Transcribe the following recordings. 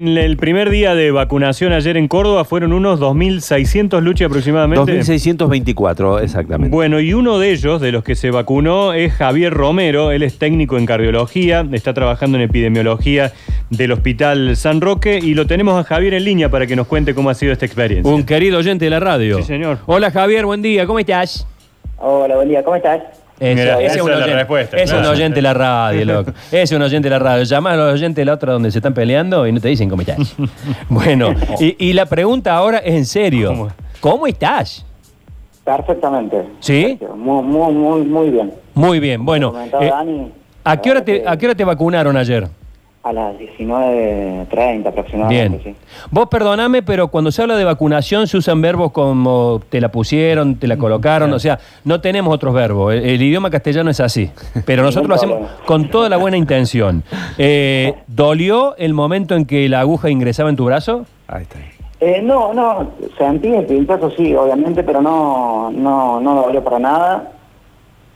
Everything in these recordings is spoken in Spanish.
El primer día de vacunación ayer en Córdoba fueron unos 2.600 luchas aproximadamente. 2624, exactamente. Bueno, y uno de ellos, de los que se vacunó, es Javier Romero. Él es técnico en cardiología, está trabajando en epidemiología del Hospital San Roque y lo tenemos a Javier en línea para que nos cuente cómo ha sido esta experiencia. Un querido oyente de la radio. Sí, señor. Hola Javier, buen día, ¿cómo estás? Hola, buen día, ¿cómo estás? Eso, Mira, ese esa es un es la oyente, respuesta, es claro. un oyente de la radio, loco. Ese es un oyente de la radio. Llama a los oyentes de la otra donde se están peleando y no te dicen cómo estás. bueno, y, y la pregunta ahora es en serio. ¿Cómo? ¿Cómo, estás? Perfectamente. ¿Sí? Muy, muy, muy, muy bien. Muy bien, bueno. Eh, ¿a, qué hora te, ¿A qué hora te vacunaron ayer? A las 19.30 aproximadamente, Bien. sí. Vos perdoname, pero cuando se habla de vacunación se usan verbos como te la pusieron, te la colocaron, o sea, no tenemos otros verbos. El, el idioma castellano es así, pero nosotros lo hacemos con toda la buena intención. Eh, ¿Dolió el momento en que la aguja ingresaba en tu brazo? Ahí está. Eh, no, no, sentí el pinchazo sí, obviamente, pero no, no, no dolió para nada.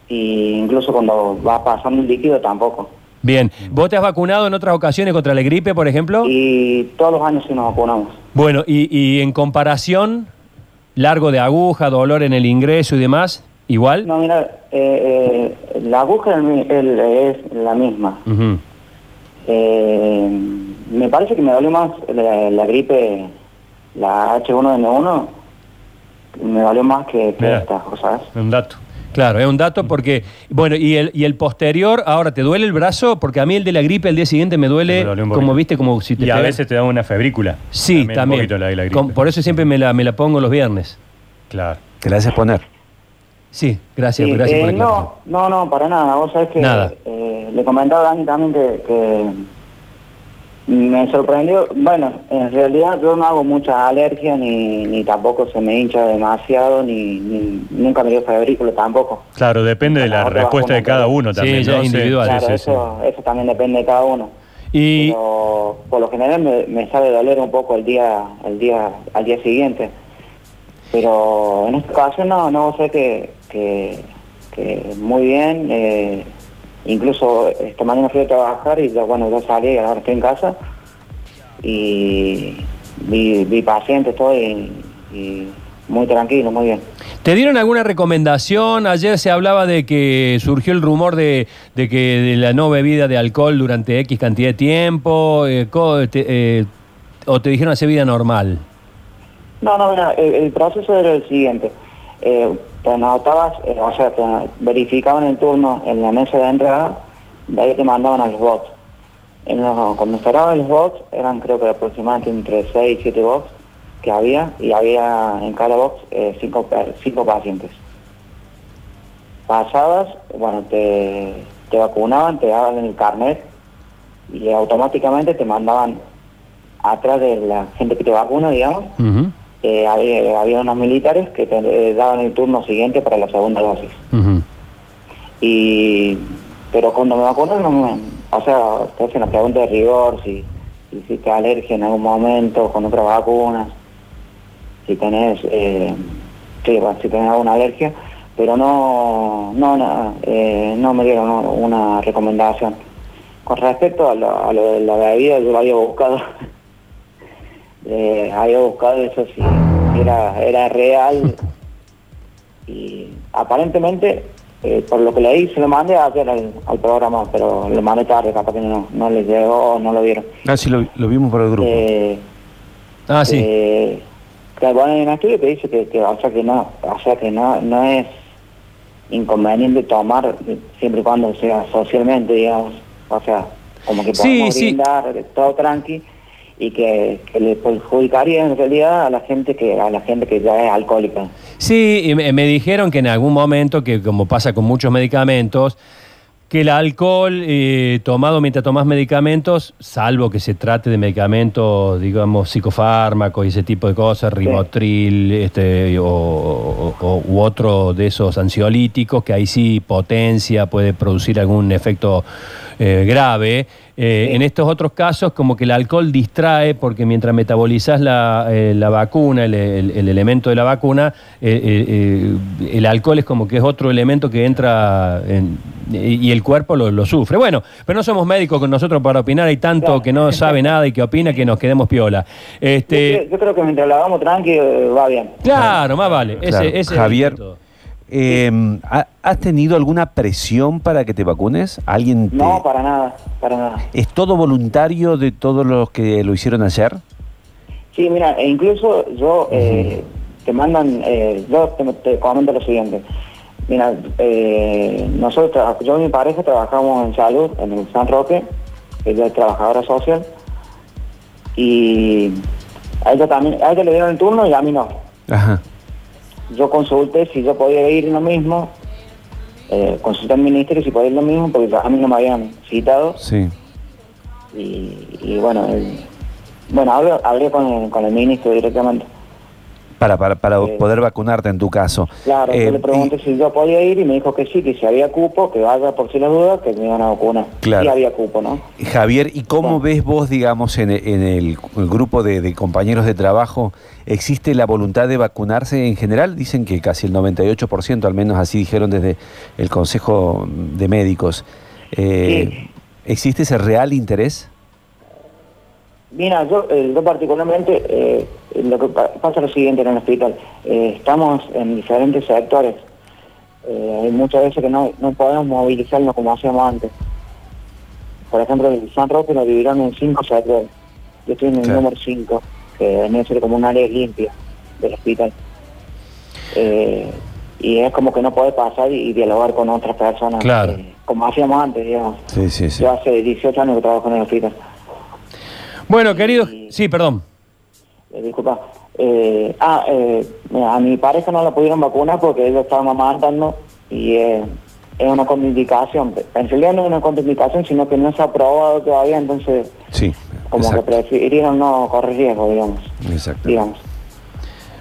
Y incluso cuando va pasando el líquido tampoco. Bien, ¿vos te has vacunado en otras ocasiones contra la gripe, por ejemplo? Y todos los años sí nos vacunamos. Bueno, y, y en comparación, largo de aguja, dolor en el ingreso y demás, igual. No, mira, eh, eh, la aguja es mi- el- es la misma. Eh, me parece que me dolió más la, la gripe, la H1N1, me dolió más que, que esta, ¿sabes? Un dato. Claro, es un dato porque, bueno, y el, y el posterior, ahora, ¿te duele el brazo? Porque a mí el de la gripe el día siguiente me duele, Me un como viste, como si te Y a veces te da una febrícula. Sí, un también. poquito la, la gripe. Por eso siempre me la, me la pongo los viernes. Claro. Te la haces poner. Sí, gracias, Sí, gracias eh, por no, no, no, para nada. Vos sabés que Nada. eh, le comentaba a Dani también que, que me sorprendió. Bueno, en realidad yo no hago mucha alergia ni, ni tampoco se me hincha demasiado ni, ni- nunca me dio febrícula tampoco. Claro, depende de la respuesta de cada también. uno Sí, también. individual. Claro, sí, sí, eso, eso también depende de cada uno. Y, Pero por lo general me, me sabe doler un poco el día, el día, al día siguiente. Pero en esta ocasión no, no sé que, que, que muy bien. eh, incluso esta mañana fui a trabajar y ya, bueno, ya salí, ahora estoy en casa y vi, vi pacientes todo y, y muy tranquilo, muy bien. ¿Te dieron alguna recomendación? Ayer se hablaba de que surgió el rumor de, de que de la no bebida de alcohol durante X cantidad de tiempo, eh, co- te- eh, o te dijeron hacer vida normal. No, no, mira, el, el proceso era el siguiente. Eh, te anotabas, eh, o sea, te verificaban el turno en la mesa de entrada, de ahí te mandaban a los bots. Cuando cerraban los bots, eran creo que aproximadamente entre 6 y 7 bots que había, y había en cada box 5 cinco pacientes. Pasabas, bueno, te, te vacunaban, te daban el carnet y automáticamente te mandaban atrás de la gente que te vacuna, digamos, eh, había, había unos militares que te eh, daban el turno siguiente para la segunda dosis. Y, pero cuando me vacunaron, no me- o sea, te hacen la pregunta de rigor, si, si hiciste alergia en algún momento con otras vacunas, si tenés, eh, sí, bueno, si tenés alguna alergia, pero no, no, no, eh, no me dieron una- una recomendación. Con respecto a lo, a lo de la bebida, yo lo había buscado, eh, había buscado eso si era, era real y aparentemente eh, por lo que leí se lo mandé ayer al, al programa pero lo mandé tarde capaz que no, no les llegó no lo vieron Ah, sí, lo, lo vimos por el grupo. eh, Ah, sí. eh, que, bueno, hay un estudio que dice que, que, o sea que no o sea que no no es inconveniente tomar siempre y cuando sea socialmente digamos o sea como que Sí, podemos sí. brindar eh, todo tranqui y que, que le perjudicaría en realidad a la gente que a la gente que ya es alcohólica. Sí, y me, me dijeron que en algún momento, que como pasa con muchos medicamentos, que el alcohol eh, tomado mientras tomas medicamentos, salvo que se trate de medicamentos, digamos, psicofármacos y ese tipo de cosas, ribotril este, o- o- u otro de esos ansiolíticos, que ahí sí potencia, puede producir algún efecto eh, grave, Eh, Sí. En estos otros casos, como que el alcohol distrae, porque mientras metabolizas la, eh, la vacuna, el, el- el elemento de la vacuna, eh, el alcohol es como que es otro elemento que entra en- y, el cuerpo lo, lo sufre. Bueno, pero no somos médicos con nosotros para opinar, hay tanto Claro. que no sabe nada y que opina que nos quedemos piola. Yo, Este, creo- yo creo que mientras lo hagamos tranqui va bien. claro, más vale. Ese- Claro. ese es el Javier, método. Eh, ¿ha- ¿has tenido alguna presión para que te vacunes? ¿Alguien te- No, para nada, para nada. ¿Es todo voluntario de todos los que lo hicieron ayer? Sí, mira, e incluso yo eh, te mandan, eh, yo te, te comento lo siguiente. Mira, eh, nosotros, yo y mi pareja trabajamos en salud, en el San Roque, ella es trabajadora social, y a ella también, a ella le dieron el turno y a mí no. Ajá. Yo consulté si yo podía ir lo mismo, eh, consulté al ministerio si podía ir lo mismo, porque a mí no me habían citado, Sí. y, y bueno, el- bueno, hablé, hablé con el, con el ministro directamente. Para, para, para Eh, poder vacunarte en tu caso. Claro, Eh, yo le pregunté si yo podía ir y me dijo que sí, que si había cupo, que vaya por si las dudas, que me iban a vacunar. Claro. Sí había cupo, ¿no? y- Javier, ¿y cómo Bueno. ves vos, digamos, en, el- en el, el grupo de, de compañeros de trabajo, existe la voluntad de vacunarse en general? Dicen que casi el 98%, al menos así dijeron desde el Consejo de Médicos. Eh, ¿Existe ese real interés? Mira, yo, eh, yo particularmente, eh, lo que pa- pasa es lo siguiente en el hospital. Eh, estamos en diferentes sectores. Hay muchas veces que no, no podemos movilizarnos como hacíamos antes. Por ejemplo, el San Roque lo dividieron en cinco sectores. Yo estoy en el Claro. número 5, que a ser como un área limpia del hospital. Y es como que no puede pasar y, y dialogar con otras personas. Claro. como hacíamos antes, digamos. Sí, sí, sí. Yo hace 18 años que trabajo en el hospital. Bueno, querido, sí, perdón. Eh, disculpa. Eh, ah, eh, a mi pareja no la pudieron vacunar porque ella estaba mamantando y eh, es una contraindicación. En realidad no es una contraindicación, sino que no se ha aprobado todavía, entonces Sí, como exacto. que prefirieron no correr riesgo, digamos. exacto. digamos.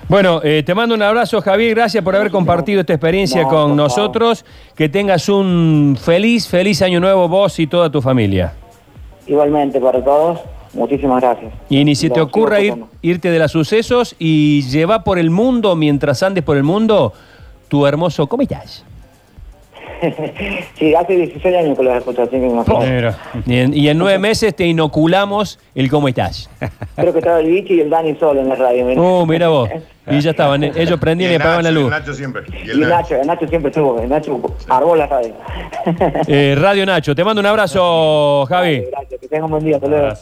Bueno, eh, te mando un abrazo, Javier. Gracias por haber compartido esta experiencia No, con nosotros. Que tengas un feliz, feliz año nuevo vos y toda tu familia. Igualmente para todos, muchísimas gracias. Y ni se te ocurra ir, irte de los sucesos y lleva por el mundo, mientras andes por el mundo, tu hermoso. ¿Cómo estás? sí, hace 16 años que los escucho, así que me. Y en, y en nueve meses te inoculamos el cómo estás. Creo que estaba el bicho y el Dani solo en la radio. mira. Oh, mira vos. Y ya estaban. Ellos prendían y, el apagaban la luz. El Nacho siempre. Y Y el Nacho. Nacho, el Nacho siempre estuvo, el Nacho armó la radio. Eh, Radio Nacho, te mando un abrazo, Javi. Gracias, que tengan un buen día, hasta luego.